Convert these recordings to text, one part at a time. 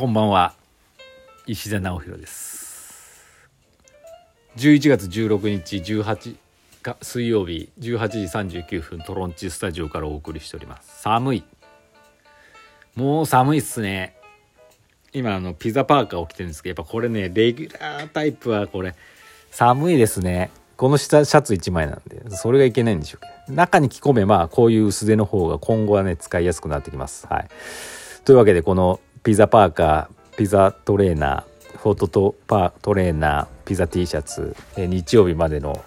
こんばんは。石田直弘です。11月16日18か水曜日18時39分トロンチスタジオからお送りしております。寒い。もう寒いっすね。今あのピザパーカーを着てるんですけどやっぱこれねレギュラータイプはこれ寒いですね。この下シャツ1枚なんでそれがいけないんでしょうけど。中に着込めばこういう薄手の方が今後はね使いやすくなってきます。はい。というわけでこのピザパーカーピザトレーナーフォトトパトレーナーピザ T シャツ、え日曜日までの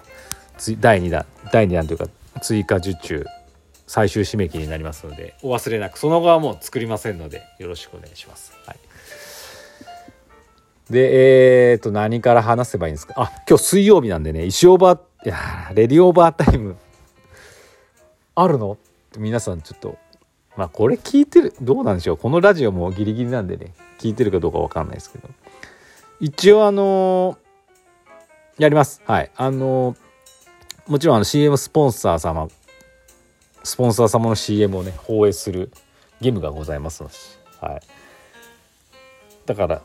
第2弾第2弾というか追加受注最終締め切りになりますのでお忘れなくその後はもう作りませんのでよろしくお願いします。はい、でえー、と何から話せばいいんですか？あ今日水曜日なんでね石オーバーいやレディオーバータイム。あるの？って皆さんちょっとまあこれ聞いてるどうなんでしょう。このラジオもギリギリなんでね聞いてるかどうか分かんないですけど。一応あのー、やります。はい。あのー、もちろんあの CM スポンサー様スポンサー様の CM をね放映する義務がございますので、はい、だから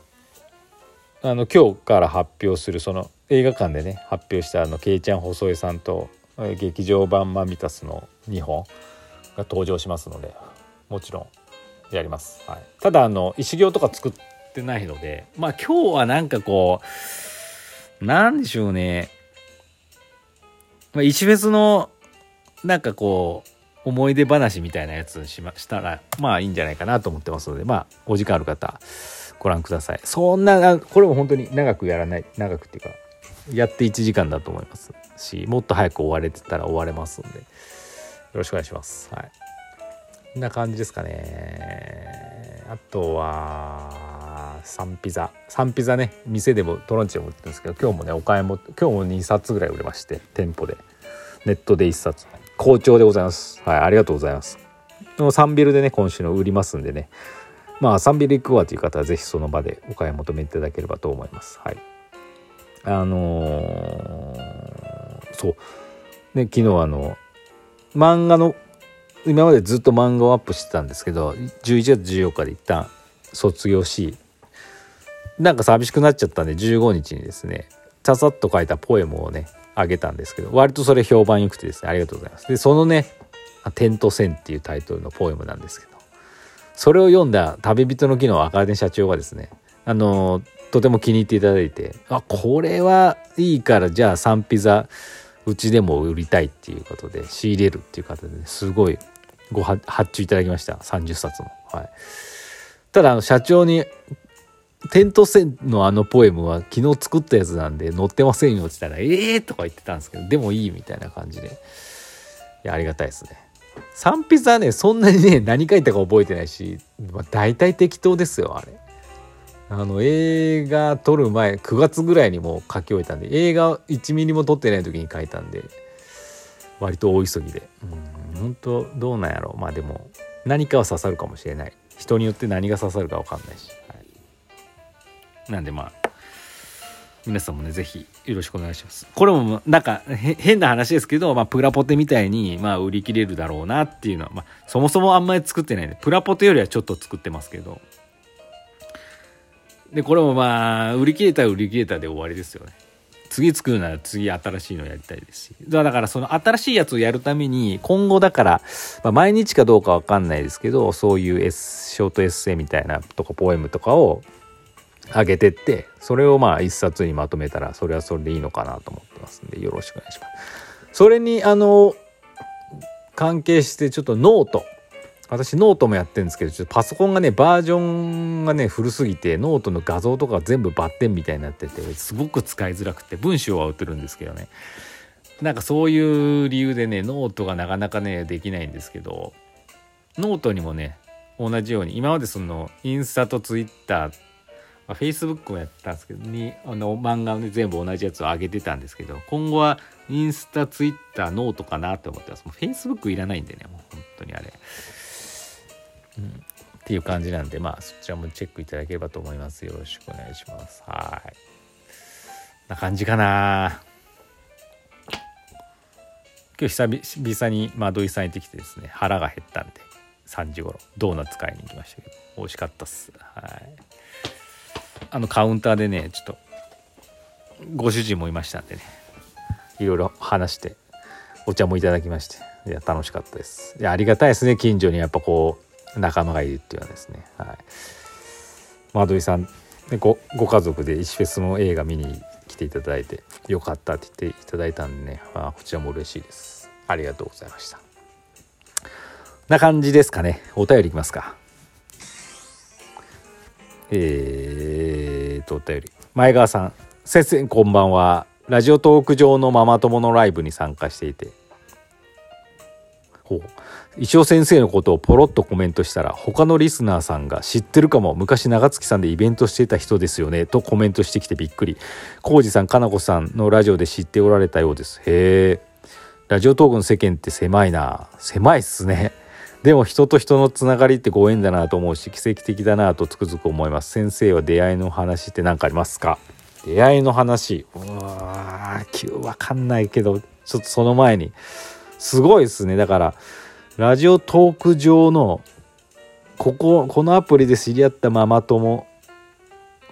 あの今日から発表するその映画館でね発表したあのケイちゃん細江さんと劇場版マミタスの2本が登場しますので。もちろんやります、はい、ただあの石行とか作ってないのでまあ今日はなんかこうなんでしょうね、まあ、石フェスのなんかこう思い出話みたいなやつしましたらまあいいんじゃないかなと思ってますのでまあお時間ある方ご覧ください。そんなこれも本当に長くやらない長くっていうかやって1時間だと思いますしもっと早く終われてたら終われますのでよろしくお願いします。はい。な感じですかね。あとはサンピザ。サンピザね店でもトロンチでも売ってるんですけど今日もねお買い物今日も2冊ぐらい売れまして店舗で。ネットで1冊。好調でございます。はいありがとうございます。サンビルでね今週の売りますんでね。まあサンビル行くわという方は是非その場でお買い求めいただければと思います。はい。あのー、そう。ね昨日あの漫画の今までずっと漫画をアップしてたんですけど11月14日で一旦卒業しなんか寂しくなっちゃったんで15日にですねささっと書いたポエムをねあげたんですけど割とそれ評判良くてですねありがとうございます。でそのね「テント戦」っていうタイトルのポエムなんですけどそれを読んだ旅人の木の赤根社長がですねあのとても気に入っていただいてあこれはいいからじゃあサンピザうちでも売りたいっていうことで仕入れるっていう方ですごいご発注いただきました30冊も。はい、ただあの社長にテント戦のあのポエムは昨日作ったやつなんで載ってませんよって言ったら「ええー!」とか言ってたんですけどでもいいみたいな感じでいやありがたいですね。サンピザはねそんなにね何書いたか覚えてないし、まあ、大体適当ですよあれ。あの映画撮る前9月ぐらいにもう書き終えたんで映画1ミリも撮ってない時に書いたんで割と大急ぎで。うん本当どうなんやろ。うまあでも何かは刺さるかもしれない。人によって何が刺さるか分かんないし、はい、なんでまあ皆さんもね是非よろしくお願いします。これもなんか変な話ですけど、まあ、プラポテみたいに、まあ、売り切れるだろうなっていうのは、まあ、そもそもあんまり作ってないんでプラポテよりはちょっと作ってますけど。でこれもまあ売り切れたら売り切れたで終わりですよね。次作るなら次新しいのやりたいですしだからその新しいやつをやるために今後だから、まあ、毎日かどうかわかんないですけどそういうエスショートエッセイみたいなとかポエムとかを上げてってそれをまあ一冊にまとめたらそれはそれでいいのかなと思ってますんでよろしくお願いします。それにあの関係してちょっとノート私ノートもやってるんですけどちょっとパソコンがねバージョンがね古すぎてノートの画像とか全部バッテンみたいになっててすごく使いづらくて文章は打ってるんですけどね。なんかそういう理由でねノートがなかなかねできないんですけどノートにもね同じように今までそのインスタとツイッターまあ、Facebook もやったんですけどにあの漫画をね全部同じやつを上げてたんですけど今後はインスタツイッターノートかなと思ってます。もう Facebook いらないんでねもう本当にあれ。うん、っていう感じなんでまあそちらもチェックいただければと思います。よろしくお願いします。はい。な感じかな。今日久々にまあ土井さん行ってきてですね腹が減ったんで3時頃。ドーナツ買いに行きましたけど。美味しかったっす。はい。あのカウンターでねちょっとご主人もいましたんでね。いろいろ話してお茶もいただきまして。いや楽しかったです。いやありがたいですね近所に。やっぱこう仲間がいるっていうのはですねはい。マドリさんごご家族で石フェスの映画見に来ていただいてよかったって言っていただいたんでね、まあ、こちらも嬉しいです。ありがとうございました。な感じですかね。お便りいきますか。えーとお便り。前川さん先生こんばんは。ラジオトーク上のママ友のライブに参加していて。ほう。石尾先生のことをポロッとコメントしたら他のリスナーさんが知ってるかも昔長月さんでイベントしてた人ですよねとコメントしてきてびっくり。浩二さんかなこさんのラジオで知っておられたようです。へえラジオトークの世間って狭いな。狭いっすね。でも人と人のつながりってご縁だなと思うし奇跡的だなとつくづく思います。先生は出会いの話って何かありますか？出会いの話。うわーわかんないけどちょっとその前に。すごいですね。だからラジオトーク上のこここのアプリで知り合ったママ友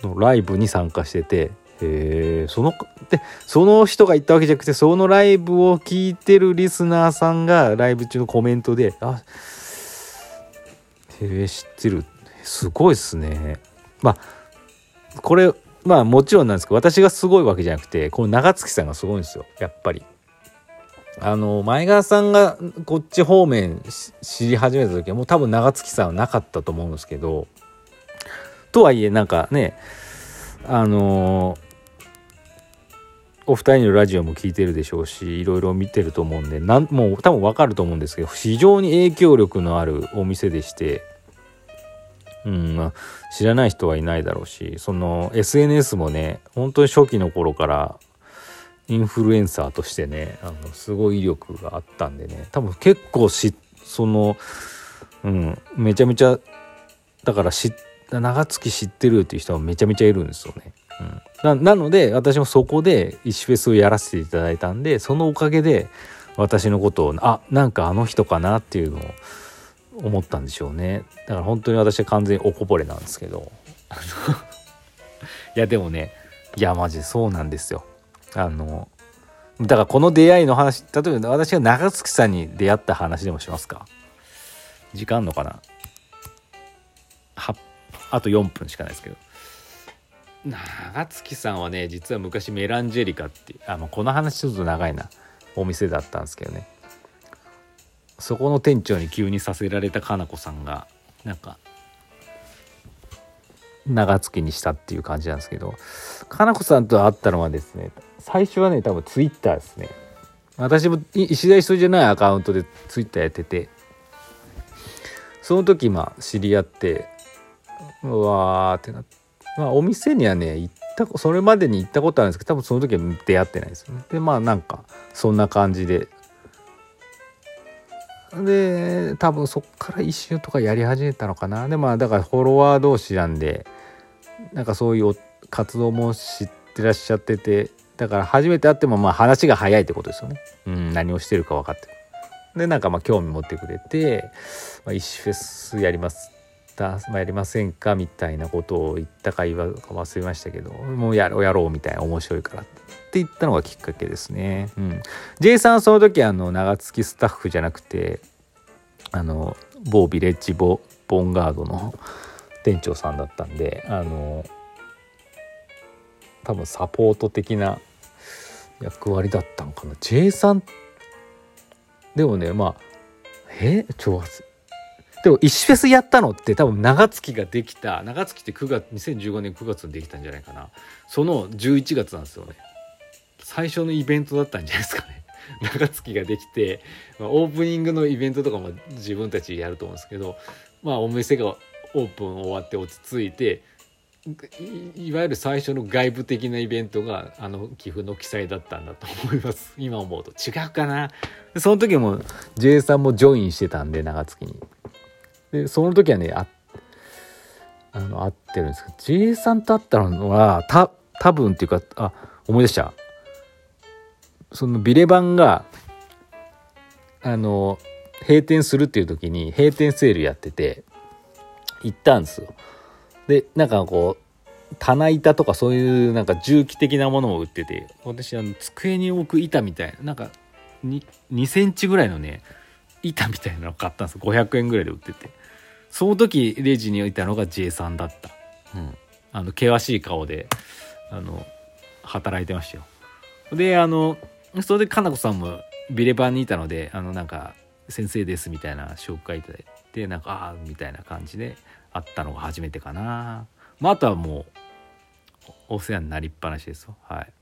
のライブに参加しててへそのでその人が言ったわけじゃなくてそのライブを聞いてるリスナーさんがライブ中のコメントで「あへえ知ってる。すごいっすね」まあこれまあもちろんなんですけど私がすごいわけじゃなくてこの長月さんがすごいんですよ。やっぱり。あの前川さんがこっち方面知り始めた時はもう多分長月さんはなかったと思うんですけどとはいえなんかねあのお二人のラジオも聞いてるでしょうしいろいろ見てると思うんでなんもう多分わかると思うんですけど非常に影響力のあるお店でしてうん、知らない人はいないだろうしその SNS もね本当に初期の頃からインフルエンサーとしてねあのすごい威力があったんでね。多分結構しそのうんめちゃめちゃだから知長月知ってるっていう人はめちゃめちゃいるんですよね。うん、なので私もそこで石フェスをやらせていただいたんでそのおかげで私のことをあなんかあの人かなっていうのを思ったんでしょうね。だから本当に私は完全におこぼれなんですけど。いやでもねいやマジそうなんですよ。あのだからこの出会いの話例えば私が長月さんに出会った話でもしますか？時間あんのかな？はあと4分しかないですけど。長月さんはね実は昔メランジェリカってあ、まあ、この話ちょっと長いな。お店だったんですけどね。そこの店長に急にさせられたかなこさんがなんか長月にしたっていう感じなんですけどかなこさんと会ったのはですね最初はね多分ツイッターですね。私も石田一人じゃないアカウントでツイッターやっててその時まあ知り合ってうわーってなってまあお店にはね行ったそれまでに行ったことあるんですけど多分その時は出会ってないですよね。でまあなんかそんな感じで。で多分そっから一周とかやり始めたのかな。でまあだからフォロワー同士なんでなんかそういう活動も知ってらっしゃっててだから初めて会ってもまあ話が早いってことですよね。うん、何をしてるか分かってでなんかまあ興味持ってくれて「まあ、石フェスやりますた、まあ、やりませんか?」みたいなことを言ったか言わか忘れましたけどもうやろうやろうみたいな面白いからって言ったのがきっかけですね。うん、J さんはその時あの長月スタッフじゃなくてあの某ビレッジボボンガードの店長さんだったんであの多分サポート的な役割だったのかな。J さんでもねまあえ？超発でも石フェスやったのって多分長月ができた長月って9月2015年9月にできたんじゃないかな。その11月なんですよね。最初のイベントだったんじゃないですかね。長月ができて、まあ、オープニングのイベントとかも自分たちやると思うんですけどまあお店がオープン終わって落ち着いていわゆる最初の外部的なイベントがあの寄付の記載だったんだと思います。今思うと違うかな。その時も J さんもジョインしてたんで長月に。でその時はねああの会ってるんですけど J さんと会ったのはた多分っていうかあ思い出した。そのビレバンがあの閉店するっていう時に閉店セールやってて行ったんですよ。でなんかこ棚板とかそういうなんか重機的なものを売ってて私あの机に置く板みたいななんか2 2センチぐらいのね板みたいなの買ったんです500円ぐらいで売ってて。その時レジに置いたのが J さんだった、うん、あの険しい顔であの働いてましたよ。であのそれでかなこさんもビレバンにいたのであのなんか先生ですみたいな紹介いただいてなんかああみたいな感じで会ったのが初めてかなまああとはもうお世話になりっぱなしですよはい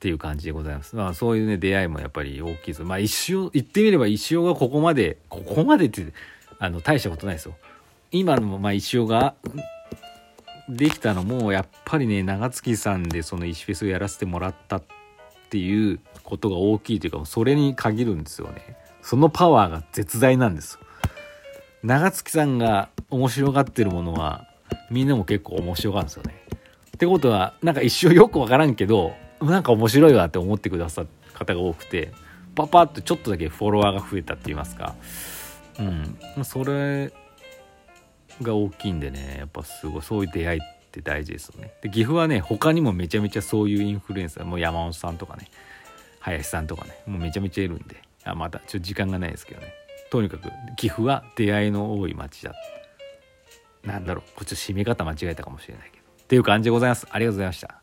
っていう感じでございます。まあそういうね出会いもやっぱり大きいです。まあ一生言ってみれば一生がここまでここまでってあの大したことないですよ。今のまあ一生ができたのもやっぱりね長月さんでその石フェスをやらせてもらったっていうことが大きいというかそれに限るんですよね。そのパワーが絶大なんです。長月さんが面白がってるものはみんなも結構面白がるんですよね。ってことはなんか一生よくわからんけどなんか面白いわって思ってくださる方が多くてパパッとちょっとだけフォロワーが増えたって言いますかうんそれが大きいんでねやっぱすごいそういう出会いって大事ですよねで岐阜はね他にもめちゃめちゃそういうインフルエンサーもう山本さんとかね林さんとかねもうめちゃめちゃいるんであまたちょっと時間がないですけどね。とにかく岐阜は出会いの多い町だ。なんだろうこっち締め方間違えたかもしれないけど。っていう感じでございます。ありがとうございました。